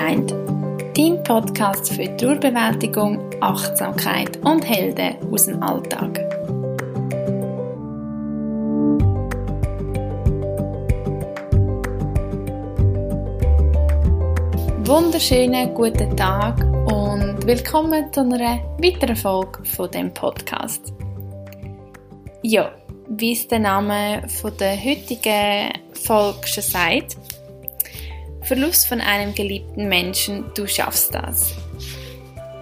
Behind, dein Podcast für Trauerbewältigung, Achtsamkeit und Helden aus dem Alltag. Wunderschönen guten Tag und willkommen zu einer weiteren Folge von dem Podcast. Ja, wie es der Name von der heutigen Folge schon sagt, Verlust von einem geliebten Menschen, du schaffst das.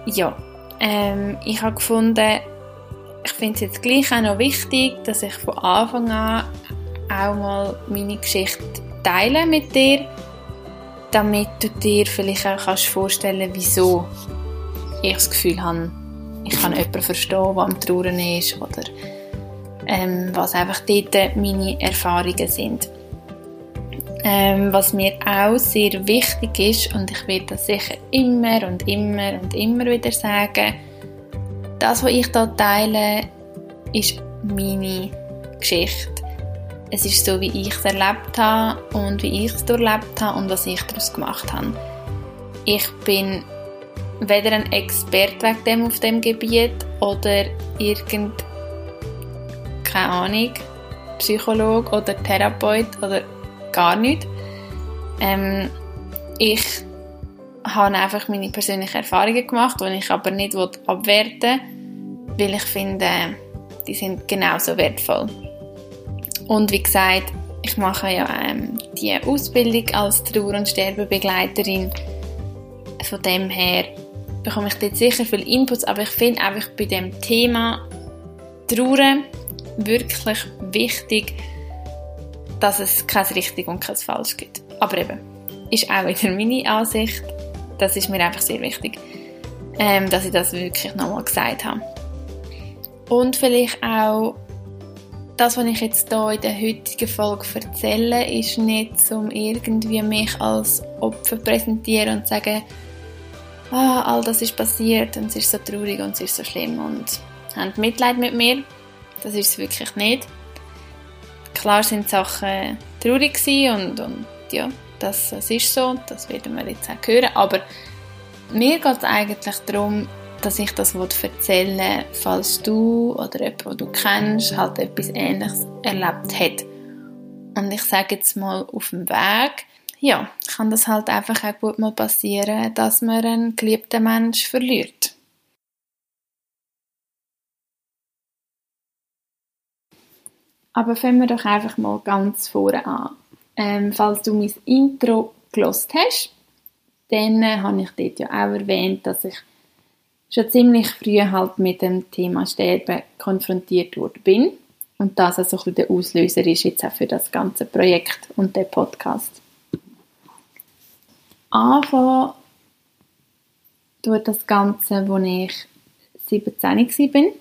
Ja, ähm, ich habe gefunden, ich finde es jetzt gleich auch noch wichtig, dass ich von Anfang an auch mal meine Geschichte teile mit dir, damit du dir vielleicht auch kannst vorstellen wieso ich das Gefühl habe, ich kann jemanden verstehen, der am Trauern ist oder ähm, was einfach dort meine Erfahrungen sind. Ähm, was mir auch sehr wichtig ist, und ich werde das sicher immer und immer und immer wieder sagen, das, was ich hier teile, ist meine Geschichte. Es ist so, wie ich es erlebt habe und wie ich es durchlebt habe und was ich daraus gemacht habe. Ich bin weder ein Experte wegen dem auf dem Gebiet oder irgend keine Ahnung Psychologe oder Therapeut oder gar nicht. Ähm, ich habe einfach meine persönlichen Erfahrungen gemacht, die ich aber nicht abwerten will, weil ich finde, die sind genauso wertvoll. Und wie gesagt, ich mache ja ähm, die Ausbildung als Trauer- und Sterbebegleiterin. Von dem her bekomme ich dort sicher viel Inputs, aber ich finde einfach bei dem Thema Trauer wirklich wichtig, dass es kein richtig und kein falsch gibt. Aber eben, ist auch wieder meine Ansicht. Das ist mir einfach sehr wichtig, ähm, dass ich das wirklich nochmal gesagt habe. Und vielleicht auch, das, was ich jetzt hier in der heutigen Folge erzähle, ist nicht, um irgendwie mich als Opfer präsentieren und sagen, ah, all das ist passiert und es ist so traurig und es ist so schlimm und habt Mitleid mit mir. Das ist es wirklich nicht. Klar sind Sachen traurig und, und ja, das, das ist so, das werden wir jetzt auch hören, aber mir geht es eigentlich darum, dass ich das erzählen will, falls du oder jemand, den du kennst, halt etwas Ähnliches erlebt hat. Und ich sage jetzt mal auf dem Weg, ja, kann das halt einfach auch gut mal passieren, dass man einen geliebten Mensch verliert. Aber fangen wir doch einfach mal ganz vorne an. Ähm, falls du mein Intro gelost hast, dann äh, habe ich dort ja auch erwähnt, dass ich schon ziemlich früh halt mit dem Thema Sterben konfrontiert worden bin. Und das also ein der Auslöser ist jetzt auch für das ganze Projekt und den Podcast. Anfangen tut das Ganze, als ich 17 war.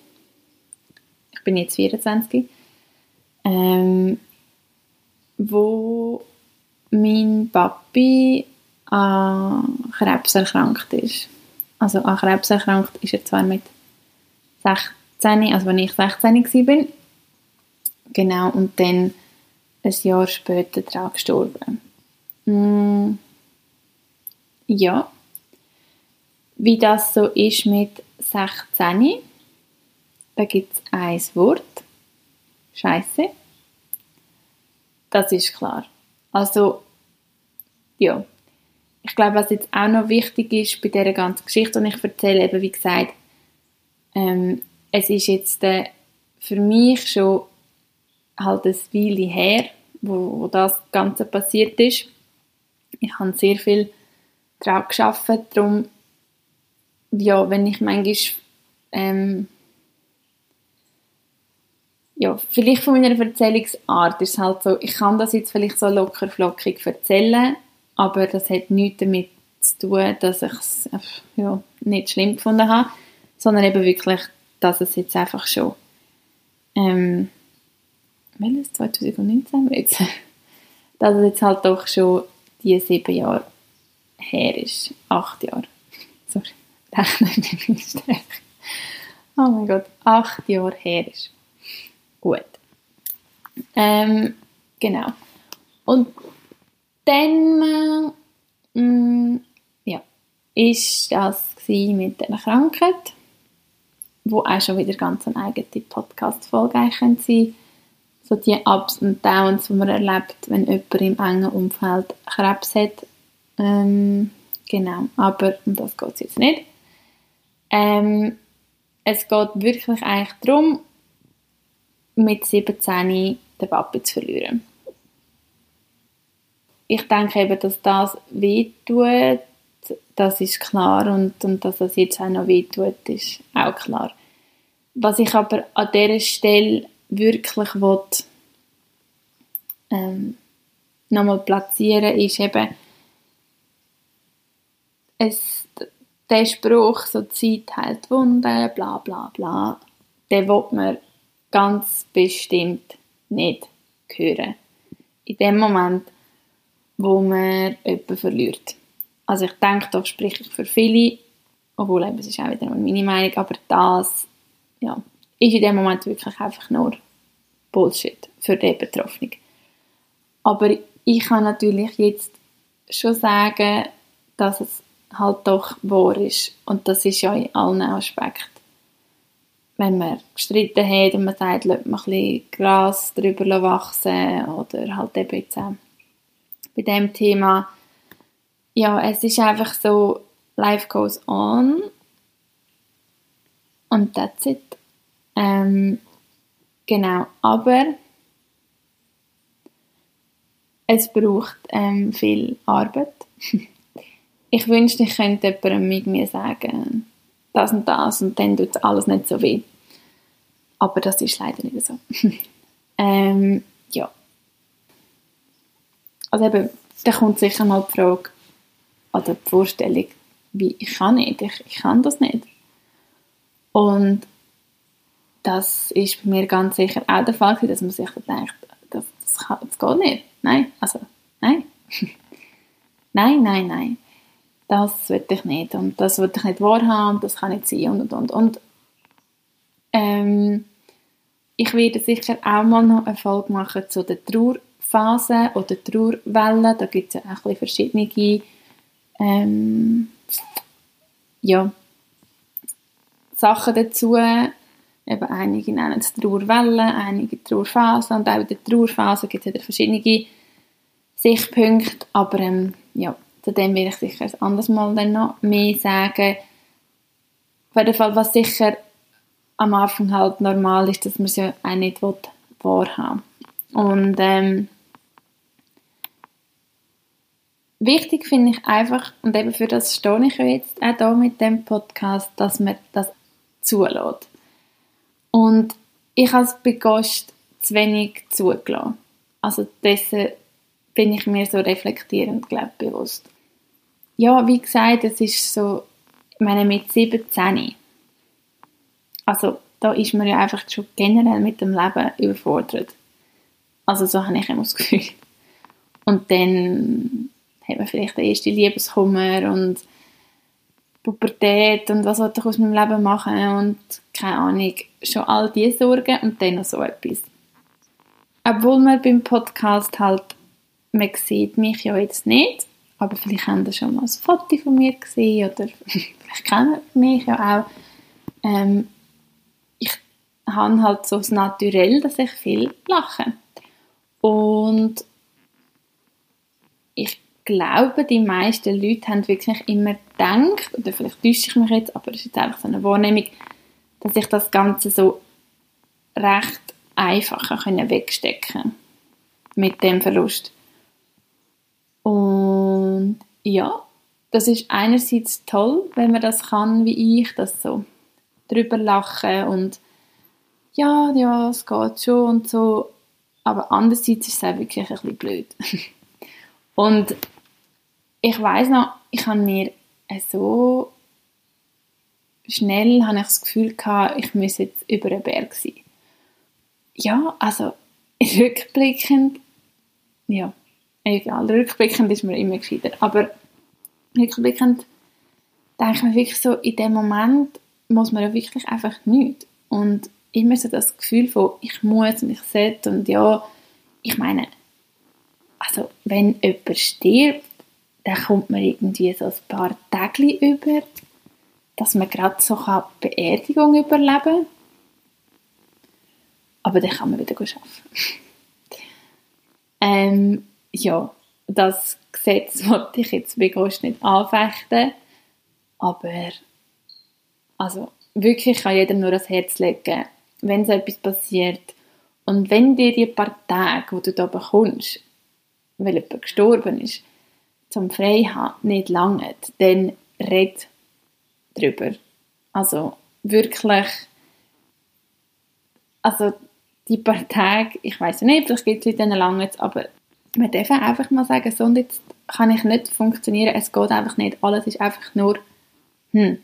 Ich bin jetzt 24 ähm, wo mein Papi an Krebs erkrankt ist. Also an Krebs erkrankt ist er zwar mit 16, also wenn ich 16 war, genau, und dann ein Jahr später daran gestorben. Mm, ja, wie das so ist mit 16, da gibt es ein Wort, Scheiße. Das ist klar. Also, ja. Ich glaube, was jetzt auch noch wichtig ist bei dieser ganzen Geschichte, und ich erzähle eben, wie gesagt, ähm, es ist jetzt äh, für mich schon halt ein Weile her, wo, wo das Ganze passiert ist. Ich habe sehr viel daran gearbeitet, darum, ja, wenn ich manchmal ähm, ja, vielleicht von meiner Erzählungsart ist es halt so, ich kann das jetzt vielleicht so locker flockig erzählen, aber das hat nichts damit zu tun, dass ich es ja, nicht schlimm gefunden habe, sondern eben wirklich, dass es jetzt einfach schon ähm, welches 2019 jetzt? dass es jetzt halt doch schon die sieben Jahre her ist. Acht Jahre. Sorry, rechne ich nicht Oh mein Gott, acht Jahre her ist. Gut. Ähm, genau. Und dann, äh, mm, ja, ist das mit einer Krankheit, wo auch schon wieder ganz eine eigene Podcast-Folge sein könnte. So die Ups und Downs, die man erlebt, wenn jemand im engen Umfeld Krebs hat. Ähm, genau, aber um das geht es jetzt nicht. Ähm, es geht wirklich eigentlich darum, mit 17 den Papi zu verlieren. Ich denke eben, dass das wehtut, das ist klar und, und dass das jetzt auch noch wehtut, ist auch klar. Was ich aber an dieser Stelle wirklich will, ähm, nochmal platzieren, ist eben es, der Spruch, so Zeit heilt Wunden, bla bla bla, den will man ganz bestimmt nicht hören. In dem Moment, wo man jemanden verliert. Also ich denke, da spreche ich für viele, obwohl eben, es ist auch wieder meine Meinung, aber das ja, ist in dem Moment wirklich einfach nur Bullshit für den Betroffenen. Aber ich kann natürlich jetzt schon sagen, dass es halt doch wahr ist. Und das ist ja in allen Aspekten. Wenn man gestritten hat und man sagt, man ein bisschen Gras drüber wachsen oder halt eben jetzt auch bei dem Thema, ja, es ist einfach so, life goes on und that's it. Ähm, genau, aber es braucht ähm, viel Arbeit. ich wünschte, ich könnte jemandem mit mir sagen, das und das und dann tut alles nicht so weh. Aber das ist leider nicht so. ähm, ja. Also eben, da kommt sicher mal die Frage oder die Vorstellung, wie ich kann nicht, ich, ich kann das nicht. Und das ist bei mir ganz sicher auch der Fall, dass man sich denkt, das, das, kann, das geht nicht. Nein, also, nein. nein, nein, nein das will ich nicht und das will ich nicht wahrhaben das kann nicht sein und und und. und ähm, ich werde sicher auch mal noch eine Folge machen zu der Trauerphase oder Trauerwelle. Da gibt es ja auch ein verschiedene ähm, ja, Sachen dazu. Eben einige nennen es Trauerwelle, einige Trauerphasen und auch in der Trauerphase gibt es ja verschiedene Sichtpunkte, aber ähm, ja, zu dem will ich sicher ein anderes Mal dann noch mehr sagen. Auf jeden Fall, was sicher am Anfang halt normal ist, dass man es ja auch nicht wahrhaben will. Und ähm, wichtig finde ich einfach, und eben für das stehe ich jetzt auch hier mit dem Podcast, dass man das zulässt. Und ich habe es bei Gast zu wenig zugelassen. Also dessen bin ich mir so reflektierend, glaube bewusst ja, wie gesagt, es ist so, ich meine, mit 17, also da ist man ja einfach schon generell mit dem Leben überfordert. Also so habe ich immer das Gefühl. Und dann hat man vielleicht den ersten Liebeskummer und Pubertät und was soll ich aus meinem Leben machen und keine Ahnung, schon all diese Sorgen und dann noch so etwas. Obwohl man beim Podcast halt, man sieht mich ja jetzt nicht, aber vielleicht haben Sie schon mal ein Foto von mir gesehen oder vielleicht kennen Sie mich ja auch. Ähm, ich habe halt so das Naturell, dass ich viel lache. Und ich glaube, die meisten Leute haben wirklich immer gedacht, oder vielleicht täusche ich mich jetzt, aber es ist jetzt einfach so eine Wahrnehmung, dass ich das Ganze so recht einfach wegstecken mit dem Verlust. Ja, das ist einerseits toll, wenn man das kann, wie ich, das so drüber lachen und ja, ja, es geht schon und so. Aber andererseits ist es auch wirklich ein bisschen blöd. und ich weiß noch, ich habe mir so schnell habe ich das Gefühl gehabt, ich müsse jetzt über einen Berg sein. Ja, also rückblickend, ja, egal, rückblickend ist man immer gescheiter. Aber rückblickend denke ich mir wirklich so, in dem Moment muss man ja wirklich einfach nichts. Und immer so das Gefühl von, ich muss mich sollte und ja, ich meine, also wenn jemand stirbt, dann kommt man irgendwie so ein paar Tage über, dass man gerade so eine Beerdigung überleben kann. Aber dann kann man wieder arbeiten. ähm, ja, das Gesetz wollte ich jetzt wirklich nicht anfechten, aber also wirklich kann jedem nur das Herz legen, wenn so etwas passiert und wenn dir die paar Tage, die du da bekommst, weil jemand gestorben ist, zum Freihaben nicht lange, dann red drüber. Also wirklich, also die paar Tage, ich weiß nicht, vielleicht gibt es Leute, lange, aber wir dürfen einfach mal sagen, so und jetzt kann ich nicht funktionieren, es geht einfach nicht, alles ist einfach nur, hm.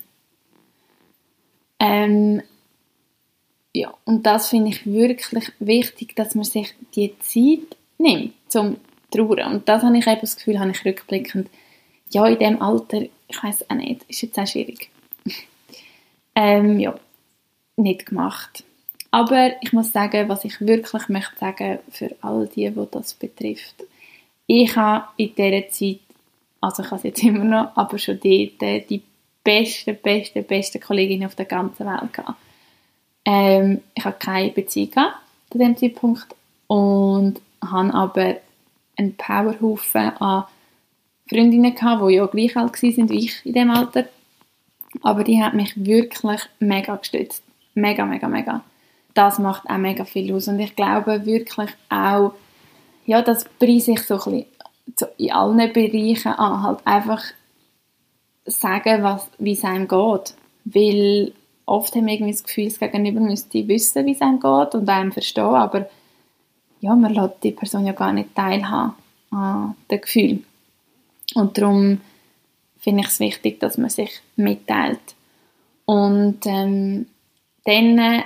Ähm, ja, und das finde ich wirklich wichtig, dass man sich die Zeit nimmt, zum trauern. Und das habe ich eben das Gefühl, habe ich rückblickend, ja, in dem Alter, ich weiß auch nicht, ist jetzt auch schwierig. ähm, ja, nicht gemacht. Aber ich muss sagen, was ich wirklich möchte sagen für all die, die das betrifft. Ich habe in dieser Zeit, also ich habe es jetzt immer noch, aber schon dort die beste, beste, beste Kollegin auf der ganzen Welt gehabt. Ähm, ich habe keine Beziehung gehabt zu dem Zeitpunkt und habe aber einen Powerhaufen an Freundinnen gehabt, die ja gleich alt waren wie ich in dem Alter. Aber die hat mich wirklich mega gestützt. Mega, mega, mega. Das macht auch mega viel aus. Und ich glaube wirklich auch, ja, das preise ich so ein bisschen in allen Bereichen an. Halt einfach sagen, was, wie es einem geht. Weil oft haben wir irgendwie das Gefühl, das Gegenüber müsste wissen, wie es einem geht und einem verstehen, aber ja, man lässt die Person ja gar nicht teilhaben an den Gefühlen. Und darum finde ich es wichtig, dass man sich mitteilt. Und ähm, dann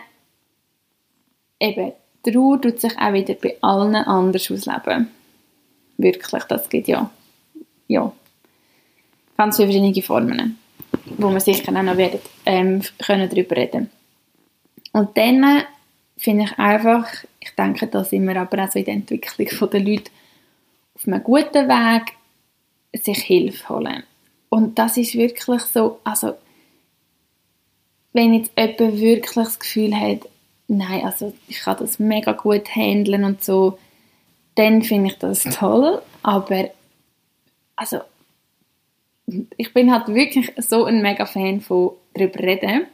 eben, Trauer tut sich auch wieder bei allen anders ausleben. Wirklich, das gibt ja, ja ganz viele verschiedene Formen, wo wir sicher auch noch werden, ähm, können darüber reden. Und dann äh, finde ich einfach, ich denke, da sind wir aber auch so in der Entwicklung der Leute auf einem guten Weg, sich Hilfe holen. Und das ist wirklich so, also wenn jetzt jemand wirklich das Gefühl hat, nein, also ich kann das mega gut handeln und so, dann finde ich das toll, aber also ich bin halt wirklich so ein mega Fan von darüber reden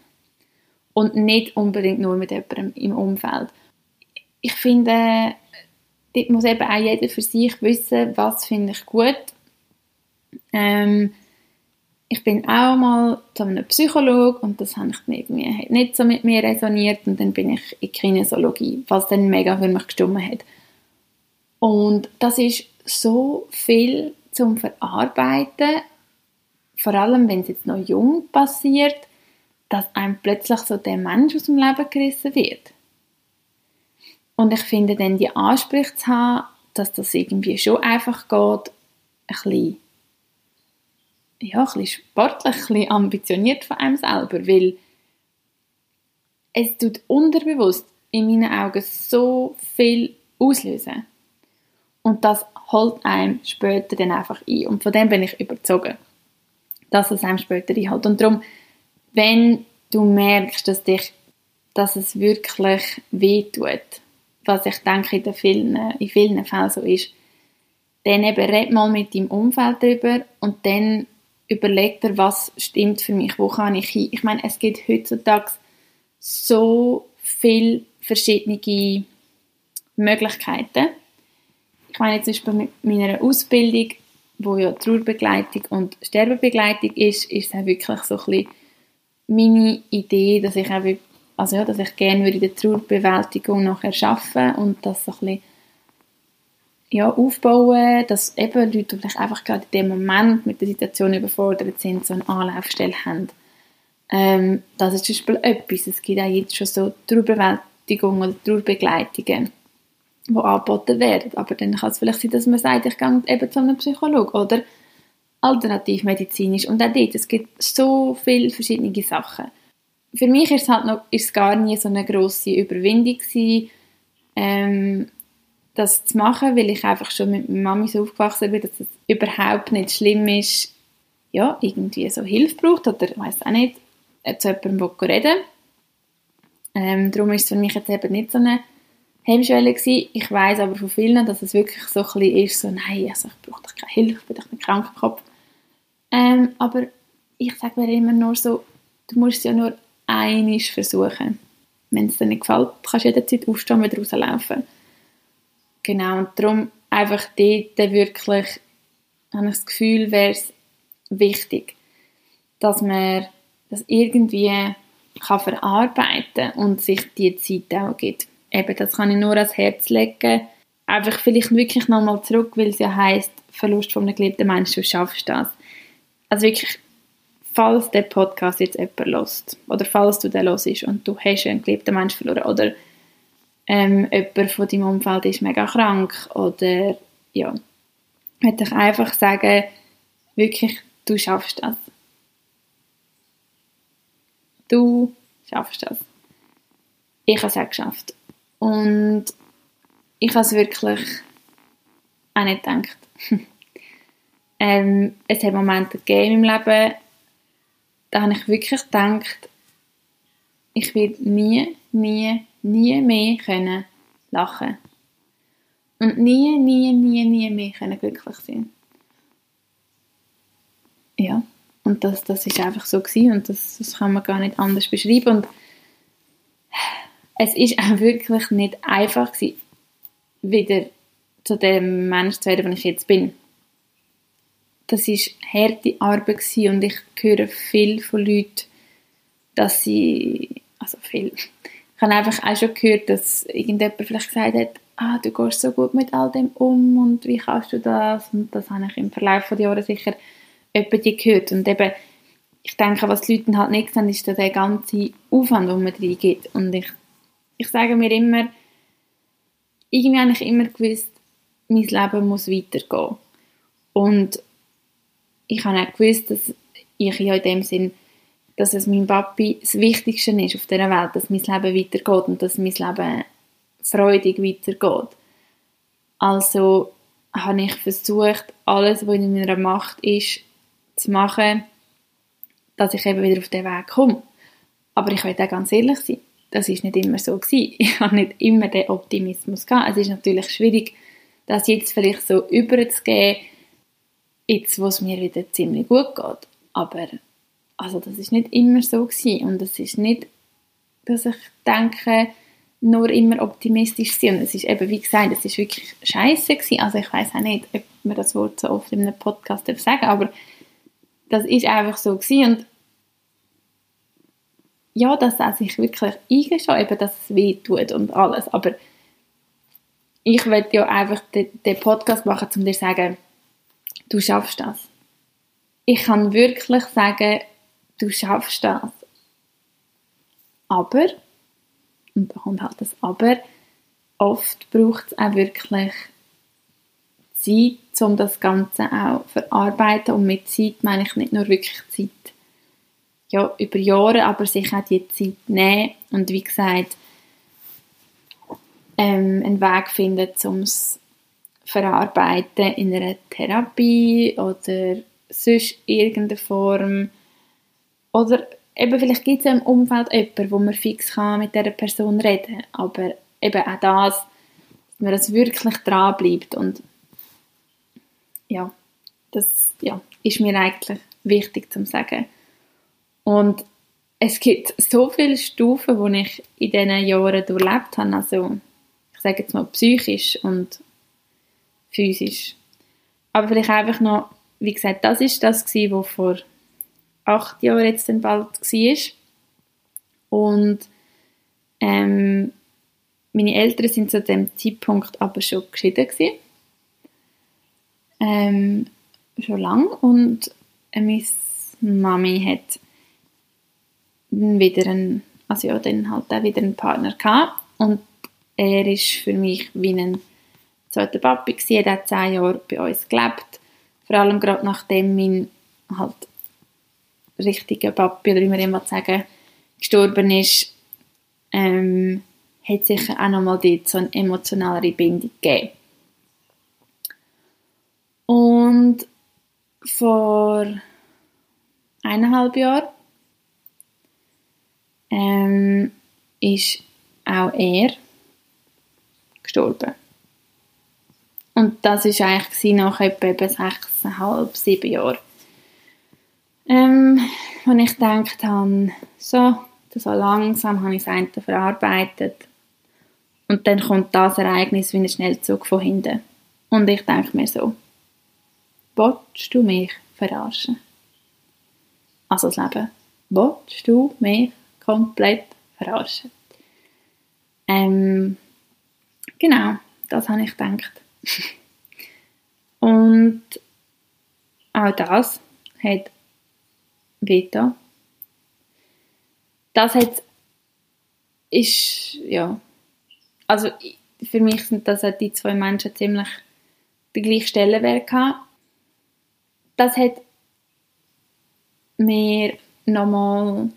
und nicht unbedingt nur mit jemandem im Umfeld. Ich finde, dort muss eben auch jeder für sich wissen, was finde ich gut. Ähm, ich bin auch mal zu einem Psychologe und das hat nicht, nicht so mit mir resoniert und dann bin ich in Kinesiologie, was dann mega für mich gestimmt hat. Und das ist so viel zum Verarbeiten, vor allem wenn es jetzt noch jung passiert, dass einem plötzlich so der Mensch aus dem Leben gerissen wird. Und ich finde dann die Ansprüche zu haben, dass das irgendwie schon einfach geht, ein bisschen, ja, ein bisschen sportlich, ein bisschen ambitioniert von einem selber, weil es tut unterbewusst in meinen Augen so viel auslösen. Und das holt einem später dann einfach ein. Und von dem bin ich überzogen, dass es einem später einholt. Und darum wenn du merkst, dass dich, dass es wirklich wehtut, was ich denke in, vielen, in vielen Fällen so ist, dann eben red mal mit deinem Umfeld darüber und dann überleg dir, was stimmt für mich, wo kann ich hin. Ich meine, es gibt heutzutage so viele verschiedene Möglichkeiten. Ich meine zum Beispiel mit meiner Ausbildung, wo ja Trauerbegleitung und Sterbebegleitung ist, ist es auch wirklich so ein bisschen meine Idee, dass ich auch, also ja, dass ich gerne würde die Trauerbewältigung nachher schaffen und das so ein bisschen ja, aufbauen, dass eben Leute, die vielleicht einfach gerade in dem Moment mit der Situation überfordert sind, so eine Anlaufstelle haben. Ähm, das ist zum Beispiel etwas. Es gibt auch jetzt schon so Trauerbewältigung oder Trauerbegleitungen, die angeboten werden. Aber dann kann es vielleicht sein, dass man sagt, ich gehe eben zu einem Psychologen oder alternativmedizinisch und auch dort, es gibt so viele verschiedene Sachen. Für mich ist es halt noch ist es gar nie so eine grosse Überwindung gewesen, ähm, das zu machen, weil ich einfach schon mit meiner Mami so aufgewachsen bin, dass es überhaupt nicht schlimm ist, ja, irgendwie so Hilfe braucht oder ich weiß auch nicht, äh, zu jemandem reden ähm, Darum ist es für mich jetzt eben nicht so eine Hemmschwelle gewesen. Ich weiß aber von vielen, dass es wirklich so ein bisschen ist, so, nein, also ich brauche doch keine Hilfe, ich bin doch nicht krank im Kopf. Ähm, aber ich sage mir immer nur so, du musst es ja nur einiges versuchen. Wenn es dir nicht gefällt, kannst du jederzeit aufstehen und rauslaufen. Genau, und darum einfach dort wirklich, habe ich das Gefühl, wäre es wichtig, dass man das irgendwie kann verarbeiten und sich die Zeit auch gibt. Eben, das kann ich nur ans Herz legen. Einfach vielleicht wirklich nochmal zurück, weil es ja heisst, Verlust von einem geliebten Menschen, du schaffst das. Also wirklich, falls der Podcast jetzt jemand hört, oder falls du den hörst und du hast einen geliebten Menschen verloren, oder ähm, jemand von deinem Umfeld ist mega krank, oder ja, würde ich einfach sagen, wirklich, du schaffst das. Du schaffst das. Ich habe es auch geschafft. Und ich habe es wirklich auch nicht gedacht. ähm, es hat Momente gegeben im Leben, da habe ich wirklich gedacht, ich werde nie, nie, nie mehr können lachen und nie, nie, nie, nie mehr können glücklich sein. Ja, und das, das ist einfach so gewesen und das, das kann man gar nicht anders beschreiben und es ist auch wirklich nicht einfach gewesen, wieder zu dem Mensch zu werden, der ich jetzt bin. Das ist harte Arbeit gewesen und ich höre viel von Leuten, dass sie, also viel, ich habe einfach auch schon gehört, dass irgendjemand vielleicht gesagt hat, ah, du gehst so gut mit all dem um und wie kannst du das? Und das habe ich im Verlauf der Jahre sicher etwa gehört. Und eben, ich denke, was die Leute halt nicht sehen, ist der ganze Aufwand, den man reingeht. Und ich, ich sage mir immer, irgendwie habe ich immer gewusst, mein Leben muss weitergehen. Und ich habe auch gewusst, dass ich in dem Sinn, dass es meinem Papi das Wichtigste ist auf dieser Welt, dass mein Leben weitergeht und dass mein Leben freudig weitergeht. Also habe ich versucht, alles, was in meiner Macht ist, zu machen, dass ich eben wieder auf den Weg komme. Aber ich will auch ganz ehrlich sein, das ist nicht immer so gewesen. Ich habe nicht immer den Optimismus gehabt. Es ist natürlich schwierig, das jetzt vielleicht so überzugehen, jetzt, wo es mir wieder ziemlich gut geht. Aber also das ist nicht immer so gewesen. und es ist nicht, dass ich denke, nur immer optimistisch sein. Es ist eben, wie gesagt, es ist wirklich scheiße gewesen. Also ich weiß auch nicht, ob man das Wort so oft in einem Podcast sagen aber das ist einfach so gewesen. und ja, dass er sich wirklich eingesteht, eben, dass es weh tut und alles, aber ich will ja einfach den, den Podcast machen, um dir zu sagen, du schaffst das. Ich kann wirklich sagen, du schaffst das. Aber, und da kommt halt das Aber, oft braucht es auch wirklich Zeit, um das Ganze auch zu verarbeiten. Und mit Zeit meine ich nicht nur wirklich Zeit ja, über Jahre, aber sich auch die Zeit nehmen und wie gesagt ähm, einen Weg finden, um es verarbeiten in einer Therapie oder sonst irgendeine Form oder eben vielleicht gibt es im Umfeld jemanden, wo man fix kann mit dieser Person reden aber eben auch das, dass man das wirklich dran bleibt und ja, das ja, ist mir eigentlich wichtig zu sagen. Und es gibt so viele Stufen, die ich in diesen Jahren durchlebt habe. Also, ich sage jetzt mal psychisch und physisch. Aber vielleicht einfach noch, wie gesagt, das ist das was vor acht Jahren jetzt dann bald war. Und ähm, meine Eltern sind zu dem Zeitpunkt aber schon geschieden gewesen. Ähm, schon lang. Und äh, meine Mami hat wieder einen, also ja, dann halt auch wieder einen Partner gehabt. Und er ist für mich wie ein zweiter Papi gewesen, er hat zehn Jahre bei uns gelebt, vor allem gerade nachdem mein halt richtiger Papi, oder wie man immer sagen, gestorben ist, ähm, hat sicher auch nochmal dort so eine emotionalere Bindung gegeben. Und vor eineinhalb Jahren ähm, ist auch er gestorben. Und das war eigentlich nach etwa sechseinhalb, sieben Jahren. Ähm, und ich gedacht habe, so, so langsam habe ich das eine verarbeitet. Und dann kommt das Ereignis wie ein Schnellzug von hinten. Und ich denke mir so, willst du mich verarschen? Also das Leben, willst du mich komplett verarschen? Ähm, genau, das habe ich gedacht. Und auch das hat Vita. Das hat ist, ja, also für mich sind das die zwei Menschen ziemlich die gleiche Stellenwert gehabt. Das hat mir nochmal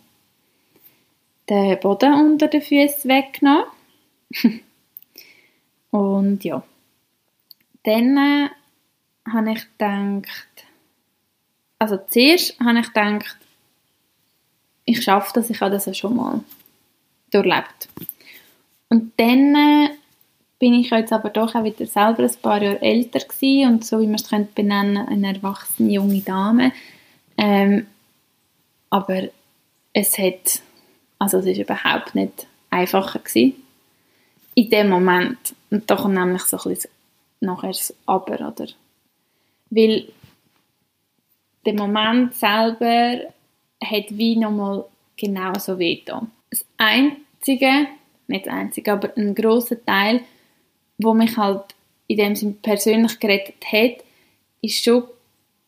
den Boden unter den Füßen weggenommen. Und ja, dann äh, habe ich gedacht, also zuerst habe ich gedacht, ich schaffe das, ich habe das schon mal durchlebt. Und dann äh, bin ich jetzt aber doch auch wieder selber ein paar Jahre älter gewesen und so wie man es könnte benennen, eine erwachsene junge Dame. Ähm, aber es hat, also es ist überhaupt nicht einfacher gewesen in dem Moment. Und da kommt nämlich so ein bisschen nachher das Aber, oder? Weil der Moment selber hat wie nochmal genauso weh Das Einzige, nicht das Einzige, aber ein großer Teil, wo mich halt in dem Sinne persönlich gerettet hat, ist schon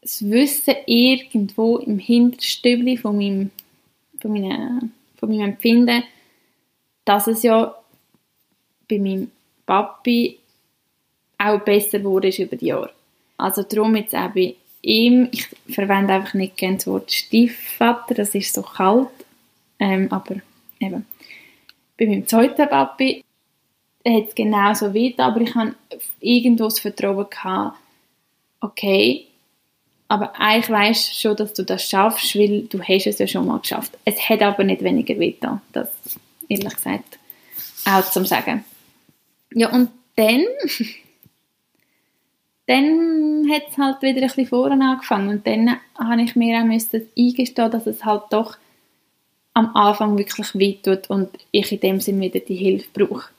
das Wissen irgendwo im Hinterstübli von meinem, von, meinem, von meinem Empfinden, dass es ja bei meinem Papi auch besser wurde über die Jahre. Also darum jetzt auch bei ihm, ich verwende einfach nicht gerne das Wort Stiefvater, das ist so kalt, ähm, aber eben, bei meinem zweiten Papi hat es genauso weit, aber ich habe irgendwo das Vertrauen gehabt, okay, aber eigentlich weißt schon, dass du das schaffst, weil du hast es ja schon mal geschafft. Es hat aber nicht weniger weh das ehrlich gesagt auch zum Sagen. Ja, und dann dann hat es halt wieder ein bisschen vorne angefangen und dann habe ich mir auch eingestehen, dass es halt doch am Anfang wirklich wehtut und ich in dem Sinne wieder die Hilfe brauche.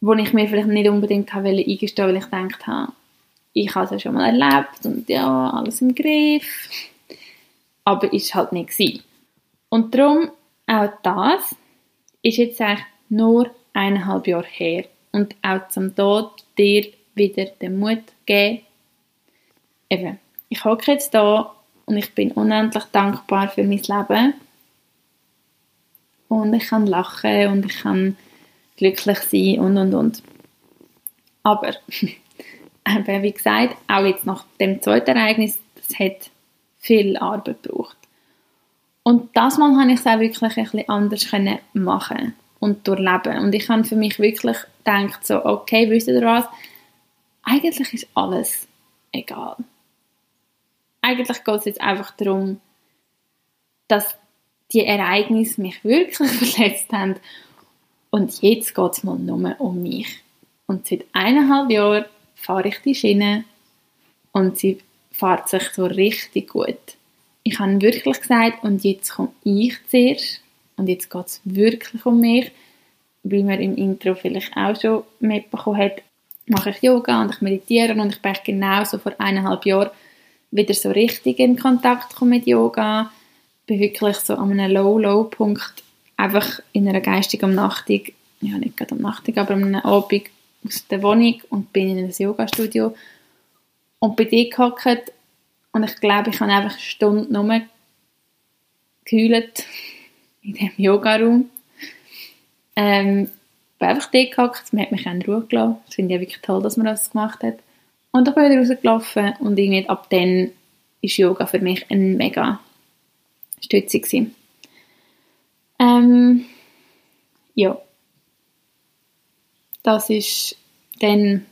Wo ich mir vielleicht nicht unbedingt habe eingestehen weil ich gedacht habe, ich habe es ja schon mal erlebt und ja, alles im Griff. Aber ist halt nicht gewesen. Und darum, auch das ist jetzt eigentlich nur eineinhalb Jahre her. Und auch zum Tod dir wieder den Mut geben. Eben, ich hocke jetzt da und ich bin unendlich dankbar für mein Leben. Und ich kann lachen und ich kann glücklich sein und und und. Aber, eben, wie gesagt, auch jetzt nach dem zweiten Ereignis, das hat viel Arbeit gebraucht. Und das Mal habe ich es auch wirklich ein bisschen anders machen und durchleben. Und ich habe für mich wirklich gedacht, so, okay, wisst ihr was? Eigentlich ist alles egal. Eigentlich geht es jetzt einfach darum, dass die Ereignisse mich wirklich verletzt haben. Und jetzt geht es mal nur um mich. Und seit eineinhalb Jahren fahre ich die Schiene und sie fährt sich so richtig gut. Ich habe wirklich gesagt, und jetzt komme ich zuerst und jetzt geht es wirklich um mich, wie man im Intro vielleicht auch schon mitbekommen hat, mache ich Yoga und ich meditiere und ich bin genauso vor eineinhalb Jahren wieder so richtig in Kontakt mit Yoga. Bin wirklich so an einem Low-Low-Punkt einfach in einer geistigen Umnachtung, ja nicht gerade Umnachtung, aber an einem Abend aus der Wohnung und bin in einem Yoga-Studio und bin dort und ich glaube, ich habe einfach Stunden nur geheult in dem Yoga-Raum. Ähm, bin einfach dort gehockt, man hat mich auch in Ruhe gelassen. Das finde ich wirklich toll, dass man das gemacht hat. Und dann bin ich wieder rausgelaufen und irgendwie ab dann ist Yoga für mich ein mega Stütze gewesen. Ähm, ja, das ist dann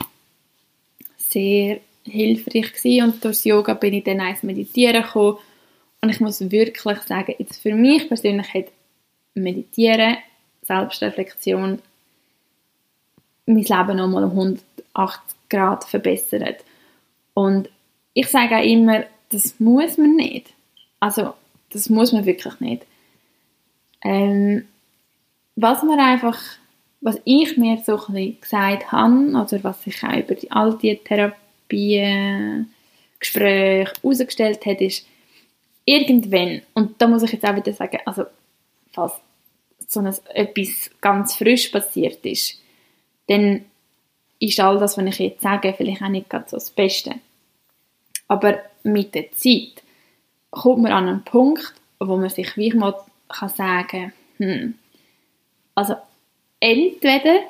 sehr hilfreich gewesen. und durch Yoga bin ich dann eins meditieren gekommen und ich muss wirklich sagen, jetzt für mich persönlich hat Meditieren, Selbstreflexion mein Leben nochmal um 180 Grad verbessert. Und ich sage auch immer, das muss man nicht. Also, das muss man wirklich nicht. Ähm, was man einfach, was ich mir so ein bisschen gesagt habe, oder was sich auch über die alte Therapie, Gespräche herausgestellt hat, ist, irgendwann, und da muss ich jetzt auch wieder sagen, also, falls so ein, etwas ganz frisch passiert ist, dann ist all das, was ich jetzt sage, vielleicht auch nicht ganz so das Beste. Aber mit der Zeit kommt man an einen Punkt, wo man sich wie mal kann sagen hm, also entweder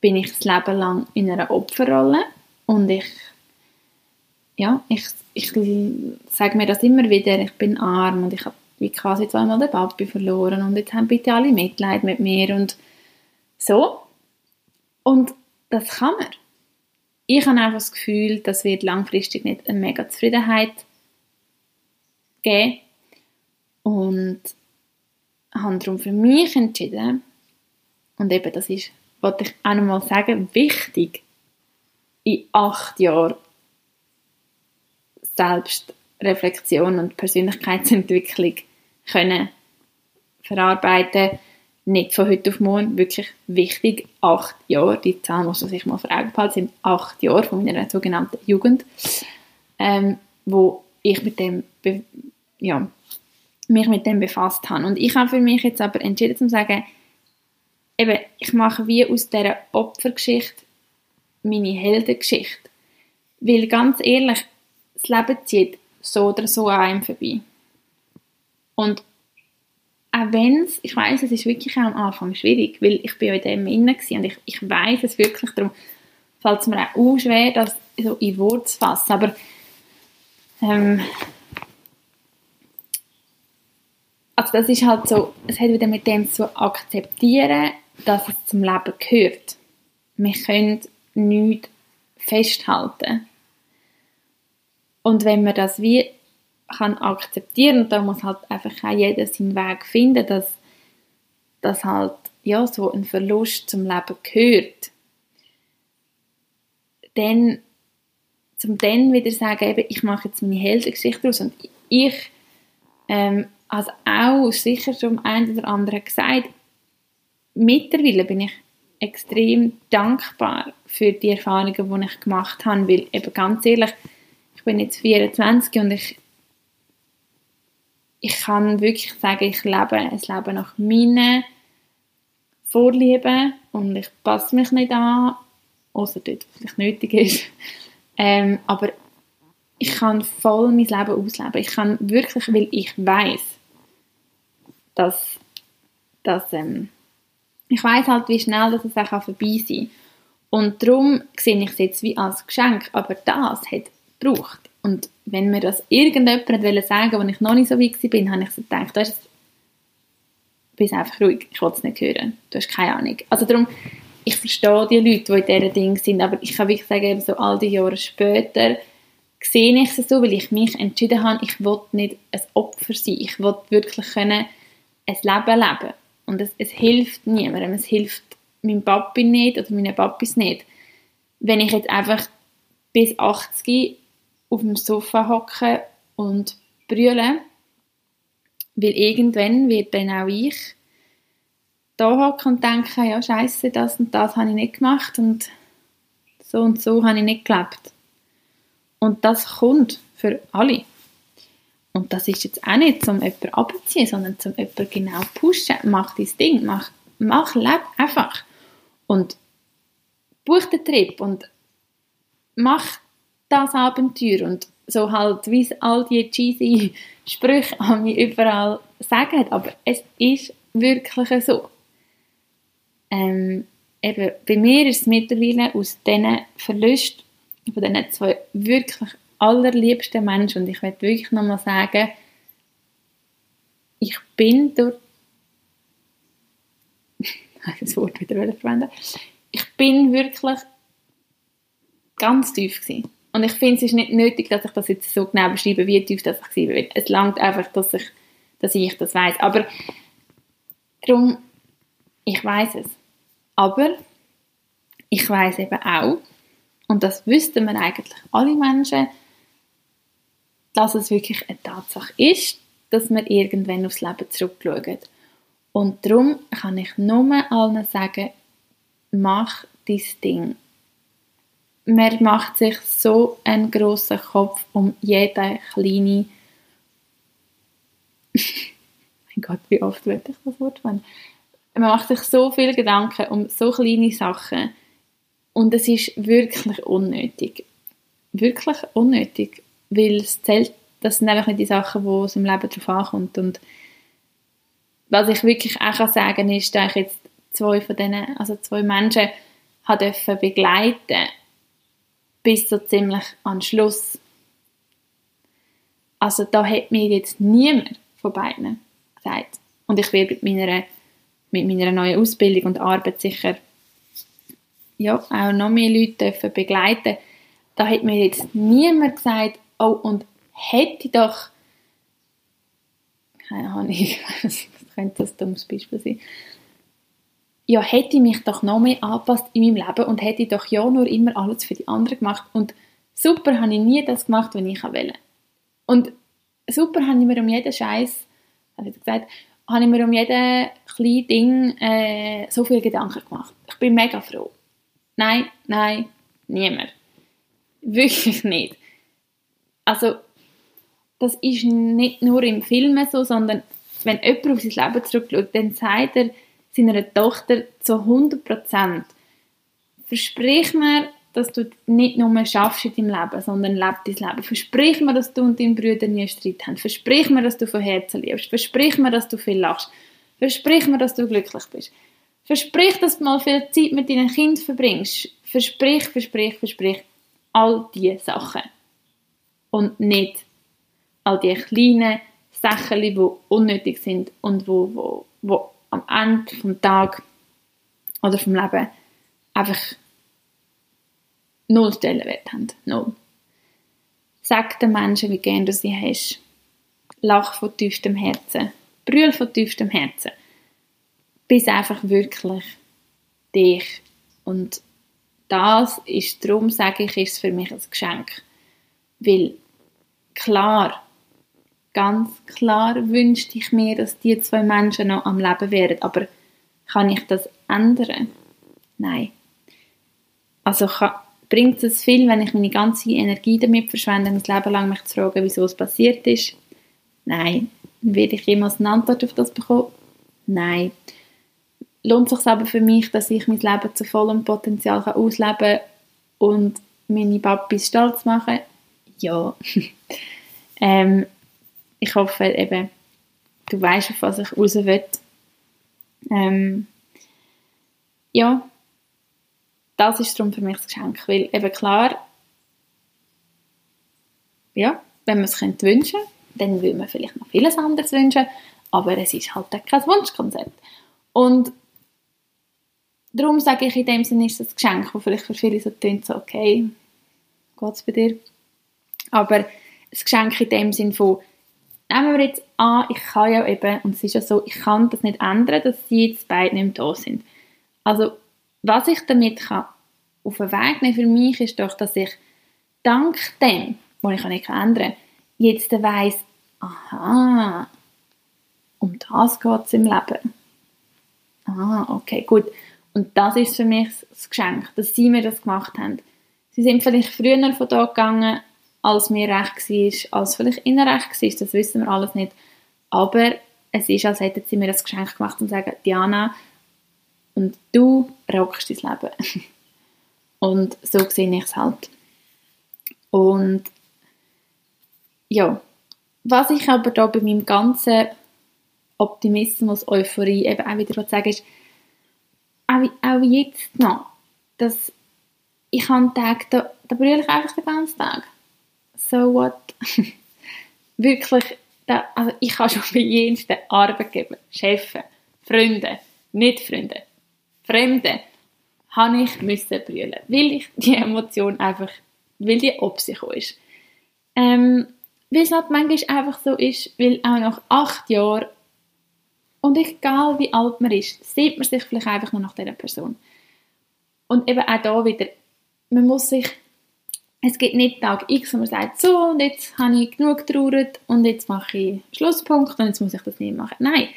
bin ich das Leben lang in einer Opferrolle und ich ja, ich, ich sage mir das immer wieder, ich bin arm und ich habe wie quasi zweimal den Papi verloren und jetzt haben bitte alle Mitleid mit mir und so. Und das kann man. Ich habe einfach das Gefühl, das wird langfristig nicht eine mega Zufriedenheit geben. Und habe darum für mich entschieden, und eben das ist, wollte ich auch nochmal sagen, wichtig, in acht Jahren Selbstreflexion und Persönlichkeitsentwicklung können verarbeiten nicht von heute auf morgen, wirklich wichtig, acht Jahre, die Zahl muss man sich mal vor Augen behalten, sind acht Jahre von meiner sogenannten Jugend, ähm, wo ich mit dem, ja, mich mit dem befasst habe. Und ich habe für mich jetzt aber entschieden zu sagen, eben, ich mache wie aus dieser Opfergeschichte meine Heldengeschichte. Weil ganz ehrlich, das Leben zieht so oder so an einem vorbei. Und auch wenn es, ich weiß, es ist wirklich auch am Anfang schwierig, weil ich bin ja in dem innen und ich, ich weiß es wirklich, darum fällt es mir auch schwer, das so in Worte zu fassen, aber ähm, also das ist halt so, es hat wieder mit dem zu akzeptieren, dass es zum Leben gehört. Wir können nichts festhalten. Und wenn man das wie kann akzeptieren. Und da muss halt einfach auch jeder seinen Weg finden, dass, dass halt ja, so ein Verlust zum Leben gehört. Dann, zum dann wieder sagen, eben, ich mache jetzt meine Heldengeschichte aus und ich ähm, also auch sicher schon ein oder andere gesagt, mittlerweile bin ich extrem dankbar für die Erfahrungen, die ich gemacht habe, weil eben ganz ehrlich, ich bin jetzt 24 und ich ich kann wirklich sagen, ich lebe ein Leben nach meinen Vorlieben und ich passe mich nicht an, außer dort, was vielleicht nötig ist. Ähm, aber ich kann voll mein Leben ausleben. Ich kann wirklich, weil ich weiß, dass, dass ähm, ich weiß halt, wie schnell das auch vorbei sein kann. Und darum sehe ich es jetzt wie als Geschenk, aber das hat gebraucht. Und wenn mir das irgendjemand wollte sagen als ich noch nicht so weit war, habe ich so gedacht, du bist einfach ruhig, ich will es nicht hören, du hast keine Ahnung. Also darum, ich verstehe die Leute, die in diesen Dingen sind, aber ich kann wirklich sagen, so all die Jahre später sehe ich es so, weil ich mich entschieden habe, ich will nicht ein Opfer sein, ich will wirklich können ein Leben leben. Und es, es hilft niemandem, es hilft meinem Papi nicht oder meinen Papis nicht. Wenn ich jetzt einfach bis 80 auf dem Sofa hocken und brüllen, weil irgendwann wird dann auch ich da hocken und denken, ja scheiße, das und das habe ich nicht gemacht und so und so habe ich nicht gelebt. Und das kommt für alle. Und das ist jetzt auch nicht zum jemanden abziehen, sondern zum jemanden genau pushen. Mach dein Ding, mach, mach, leb einfach. Und buch den Trip und mach das Abenteuer und so halt, wie all die cheesy Sprüche an mich überall sagen, aber es ist wirklich so. Ähm, eben, bei mir ist es mittlerweile aus diesen Verlusten von diesen zwei wirklich allerliebsten Menschen und ich möchte wirklich nochmal sagen, ich bin durch das Wort wieder verwenden. ich bin wirklich ganz tief gewesen. Und ich finde, es ist nicht nötig, dass ich das jetzt so genau beschreibe, wie tief das ich war. Es langt einfach, dass ich, dass ich das weiß. Aber darum, ich weiß es. Aber ich weiß eben auch, und das wüssten wir eigentlich alle Menschen, dass es wirklich eine Tatsache ist, dass wir irgendwann aufs Leben zurückschauen. Und darum kann ich nur allen sagen, mach dein Ding. Man macht sich so einen grossen Kopf um jede kleine mein Gott, wie oft würde ich das Wort verwenden? Man macht sich so viele Gedanken um so kleine Sachen und es ist wirklich unnötig. Wirklich unnötig, weil es zählt, das sind einfach nicht die Sachen, wo es im Leben drauf ankommt und was ich wirklich auch kann sagen ist, dass ich jetzt zwei von denen, also zwei Menschen begleiten bis so ziemlich an Schluss. Also da hat mir jetzt niemand von beiden gesagt. Und ich werde mit meiner, mit meiner neuen Ausbildung und Arbeit sicher ja, auch noch mehr Leute begleiten Da hat mir jetzt niemand gesagt, oh, und hätte doch keine Ahnung, was könnte das dummes Beispiel sein, ja, hätte ich mich doch noch mehr angepasst in meinem Leben und hätte doch ja nur immer alles für die anderen gemacht und super habe ich nie das gemacht, was ich wollte. Und super habe ich mir um jeden Scheiß, habe ich gesagt, habe ich mir um jeden kleinen Ding äh, so viel Gedanken gemacht. Ich bin mega froh. Nein, nein, niemand. Wirklich nicht. Also, das ist nicht nur im Film so, sondern wenn jemand auf sein Leben zurückschaut, dann sagt er seiner Tochter zu 100 Prozent, versprich mir, dass du nicht nur schaffst in deinem Leben, sondern lebst dein Leben. Versprich mir, dass du und dein Bruder nie Streit haben. Versprich mir, dass du von Herzen liebst. Versprich mir, dass du viel lachst. Versprich mir, dass du glücklich bist. Versprich, dass du mal viel Zeit mit deinem Kind verbringst. Versprich, versprich, versprich. All diese Sachen. Und nicht all die kleinen Sachen, die unnötig sind und wo, wo, wo am Ende des Tages oder vom Leben einfach null Stellenwert haben. Null. Sag den Menschen, wie gern du sie hast. Lach von tiefstem Herzen. Brüll von tiefstem Herzen. Bis einfach wirklich dich. Und das ist, darum sage ich, ist es für mich ein Geschenk. Weil, klar, ganz klar wünschte ich mir, dass die zwei Menschen noch am Leben wären. Aber kann ich das ändern? Nein. Also kann, bringt es viel, wenn ich meine ganze Energie damit verschwende, mein Leben lang mich zu fragen, wieso es passiert ist? Nein. Werde ich jemals eine Antwort auf das bekommen? Nein. Lohnt es sich aber für mich, dass ich mein Leben zu vollem Potenzial ausleben kann und meine Papis stolz machen? Ja. ähm, ich hoffe eben, du weißt, auf was ich raus will. Ähm, ja, das ist darum für mich das Geschenk, weil eben klar, ja, wenn man es könnte wünschen, dann würde man vielleicht noch vieles anderes wünschen, aber es ist halt kein Wunschkonzept. Und darum sage ich in dem Sinne ist das Geschenk, das vielleicht für viele so tönt, so okay, es bei dir? Aber das Geschenk in dem Sinne von, nehmen wir jetzt an, ich kann ja eben, und es ist ja so, ich kann das nicht ändern, dass sie jetzt beide nicht da sind. Also, was ich damit kann auf den Weg nehmen für mich ist doch, dass ich dank dem, was ich nicht ändern kann, jetzt weiss, aha, um das geht es im Leben. Ah, okay, gut. Und das ist für mich das Geschenk, dass sie mir das gemacht haben. Sie sind vielleicht früher von da gegangen, als mir recht war, als vielleicht ihnen recht war, das wissen wir alles nicht. Aber es ist, als hätten sie mir das Geschenk gemacht und sagen, Diana, und du rockst dein Leben. und so sehe ich es halt. Und ja, was ich aber da bei meinem ganzen Optimismus, Euphorie eben auch wieder sagen ist, auch, auch jetzt noch, dass ich an Tag, da, da brülle ich einfach den ganzen Tag so what? Wirklich, da, also ich habe schon bei jensten Arbeitgeber, Chefs, Freunde, nicht Freunde, Fremde, habe ich müssen brüllen, weil ich die Emotion einfach, weil die ob sich ist. Ähm, weil es halt manchmal einfach so ist, weil auch nach acht Jahren und egal wie alt man ist, sieht man sich vielleicht einfach nur nach dieser Person. Und eben auch da wieder, man muss sich, es gibt nicht Tag X, wo man sagt, so, und jetzt habe ich genug getrauert und jetzt mache ich Schlusspunkt und jetzt muss ich das nicht machen. Nein,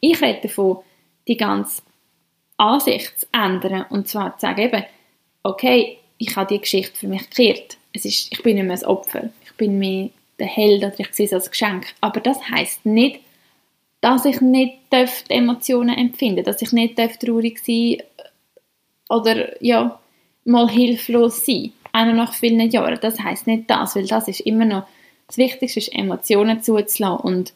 ich rede davon, die ganze Ansicht zu ändern und zwar zu sagen eben, okay, ich habe die Geschichte für mich gekehrt. Es ist, ich bin nicht mehr ein Opfer, ich bin mehr der Held oder ich sehe es als Geschenk. Aber das heißt nicht, dass ich nicht die Emotionen empfinden dass ich nicht traurig sein oder ja, mal hilflos sein, auch nach vielen Jahren. Das heißt nicht das, weil das ist immer noch das Wichtigste, ist Emotionen zuzulassen und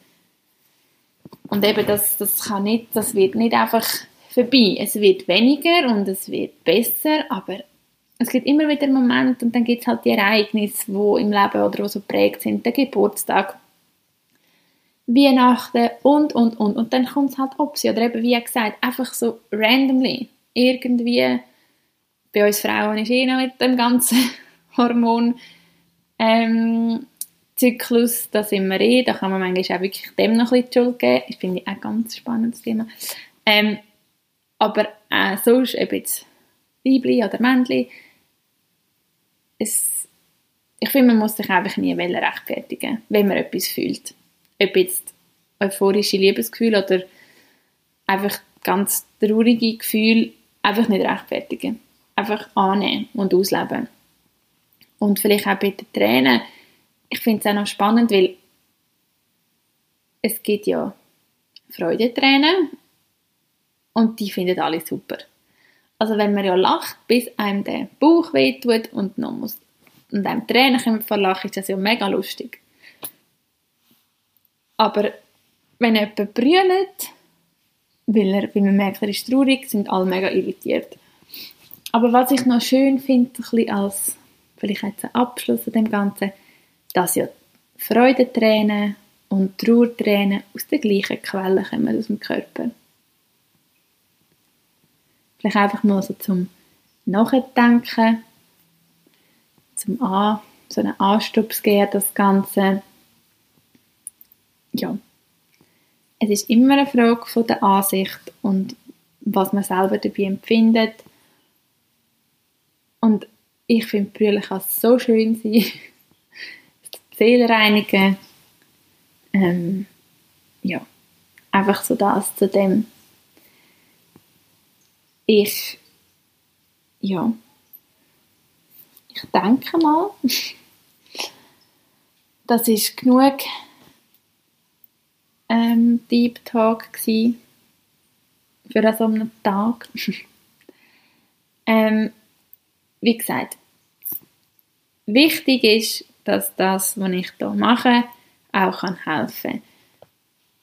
und eben das, das kann nicht, das wird nicht einfach vorbei. Es wird weniger und es wird besser, aber es gibt immer wieder Momente und dann gibt es halt die Ereignisse, die im Leben oder so prägt sind, der Geburtstag, Weihnachten und, und, und. Und dann kommt es halt ab. Oder eben, wie gesagt, einfach so randomly. Irgendwie, bei uns Frauen ist eh noch mit dem ganzen Hormon ähm, da sind wir eh, da kann man manchmal auch wirklich dem noch ein bisschen die Schuld geben. Das finde ich auch ein ganz spannendes Thema. Ähm, aber äh, sonst, ob jetzt Weibli oder Männli, es, ich finde, man muss sich einfach nie rechtfertigen, wenn man etwas fühlt ob jetzt euphorische Liebesgefühle oder einfach ganz traurige Gefühle einfach nicht rechtfertigen. Einfach annehmen und ausleben. Und vielleicht auch bei den Tränen. Ich finde es auch noch spannend, weil es gibt ja Freudetränen und die finden alle super. Also wenn man ja lacht, bis einem der Bauch wehtut und noch muss und einem Tränen kommen vor Lachen, ist das ja mega lustig. Aber wenn jemand brüllt, weil, er, weil man merkt, er ist traurig, sind alle mega irritiert. Aber was ich noch schön finde, ein als vielleicht jetzt ein Abschluss an dem Ganzen, dass ja Freudentränen und Trauertränen aus der gleichen Quelle kommen, aus dem Körper. Vielleicht einfach mal so zum Nachdenken, zum An, so einen Anstups geben, das Ganze ja, es ist immer eine Frage von der Ansicht und was man selber dabei empfindet. Und ich finde, Brüllen kann so schön sein. die Seele reinigen. Ähm, ja, einfach so das zu dem. Ich, ja, ich denke mal, das ist genug ähm, Deep Talk für so einen Tag. ähm, wie gesagt, wichtig ist, dass das, was ich hier mache, auch helfen kann.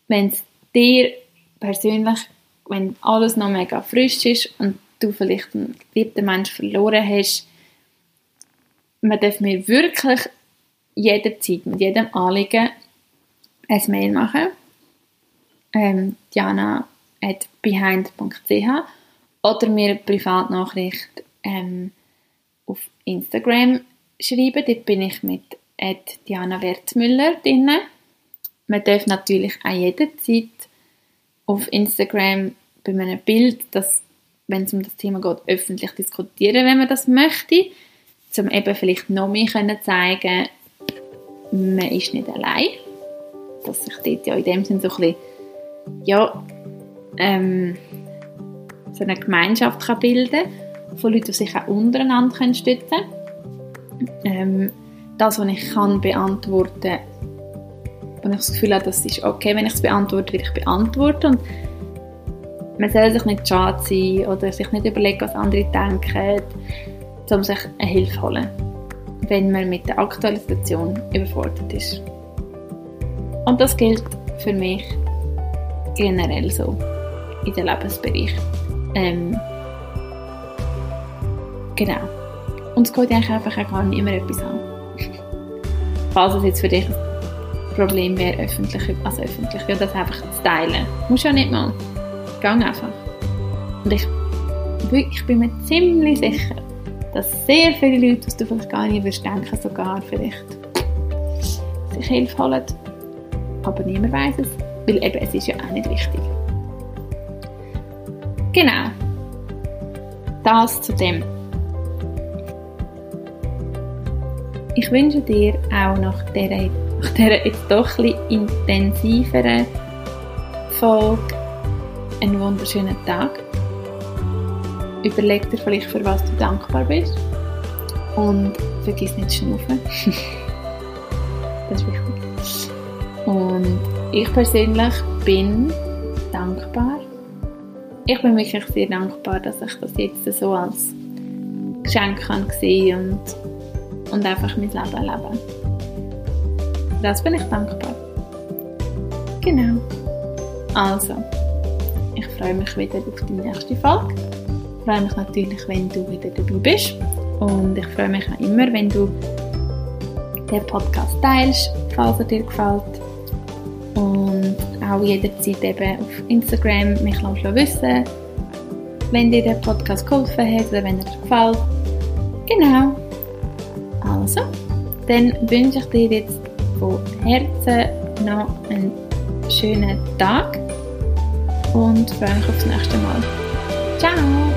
Wenn es dir persönlich, wenn alles noch mega frisch ist und du vielleicht einen geliebten Menschen verloren hast, man darf mir wirklich jederzeit mit jedem Anliegen ein Mail machen ähm, diana.behind.ch oder mir eine Privatnachricht ähm, Instagram schreiben. Dort bin ich mit Diana Wertmüller drin. Man darf natürlich auch jederzeit auf Instagram bei einem Bild, wenn es um das Thema geht, öffentlich diskutieren, wenn man das möchte, um eben vielleicht noch mehr können zeigen man ist nicht allein, dass sich dort ja in dem Sinne so ein bisschen ja, ähm, so eine Gemeinschaft kann bilden von Leuten, die sich auch untereinander stützen können. Ähm, das, was ich kann beantworten und ich das Gefühl habe, das ist okay, wenn ich es beantworte, will ich beantworten. Und man soll sich nicht schade sein oder sich nicht überlegen, was andere denken, um sich eine Hilfe holen, wenn man mit der aktuellen Situation überfordert ist. Und das gilt für mich generell so in den Lebensbereich. Ähm, genau. Und es geht eigentlich einfach auch gar nicht immer etwas an. Falls es jetzt für dich ein Problem wäre, öffentlich, also öffentlich, ja, das einfach zu teilen. Musst ja nicht mal. Gang einfach. Und ich ich bin mir ziemlich sicher, dass sehr viele Leute, was du vielleicht gar nicht wirst denken, sogar vielleicht sich Hilfe holen. Aber niemand weiß es, weil eben es ist ja auch nicht wichtig. Genau. Das zu dem. Ich wünsche dir auch nach dieser, nach dieser jetzt doch ein intensiveren Folge einen wunderschönen Tag. Überleg dir vielleicht, für was du dankbar bist. Und vergiss nicht zu schnaufen. das ist wichtig. Und ich persönlich bin dankbar. Ich bin wirklich sehr dankbar, dass ich das jetzt so als Geschenk kann sehen und, und einfach mein Leben leben. Das bin ich dankbar. Genau. Also, ich freue mich wieder auf die nächste Folge. Ich freue mich natürlich, wenn du wieder dabei bist. Und ich freue mich auch immer, wenn du den Podcast teilst, falls er dir gefällt. Und auch jederzeit eben auf Instagram mich wissen wenn dir der Podcast geholfen hat oder wenn er dir gefällt. Genau. Dann wünsche ich dir jetzt von Herzen noch einen schönen Tag und freue mich aufs nächste Mal. Ciao!